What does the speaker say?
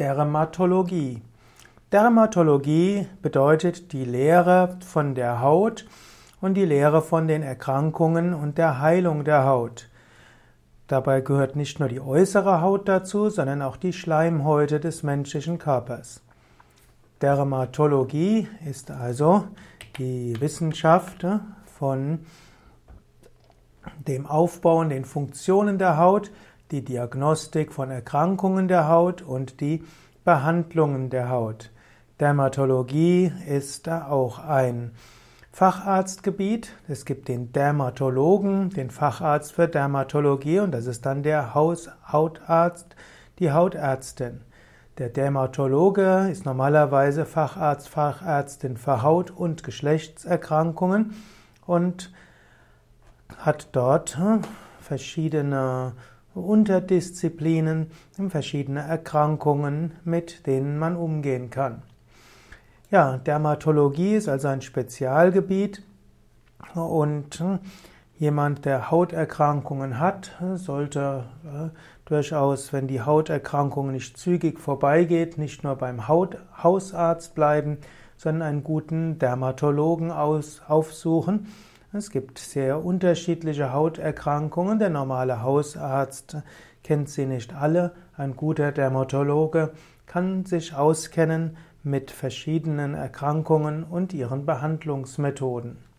Dermatologie. Dermatologie bedeutet die Lehre von der Haut und die Lehre von den Erkrankungen und der Heilung der Haut. Dabei gehört nicht nur die äußere Haut dazu, sondern auch die Schleimhäute des menschlichen Körpers. Dermatologie ist also die Wissenschaft von dem Aufbau und den Funktionen der Haut, die Diagnostik von Erkrankungen der Haut und die Behandlungen der Haut. Dermatologie ist auch ein Facharztgebiet. Es gibt den Dermatologen, den Facharzt für Dermatologie und das ist dann der Hautarzt, die Hautärztin. Der Dermatologe ist normalerweise Facharzt, Fachärztin für Haut- und Geschlechtserkrankungen und hat dort hm, verschiedene Unterdisziplinen, verschiedene Erkrankungen, mit denen man umgehen kann. Ja, Dermatologie ist also ein Spezialgebiet und hm, jemand, der Hauterkrankungen hat, sollte äh, durchaus, wenn die Hauterkrankung nicht zügig vorbeigeht, nicht nur beim Haut Hausarzt bleiben, sondern einen guten Dermatologen aus, aufsuchen es gibt sehr unterschiedliche Hauterkrankungen. Der normale Hausarzt kennt sie nicht alle. Ein guter Dermatologe kann sich auskennen mit verschiedenen Erkrankungen und ihren Behandlungsmethoden.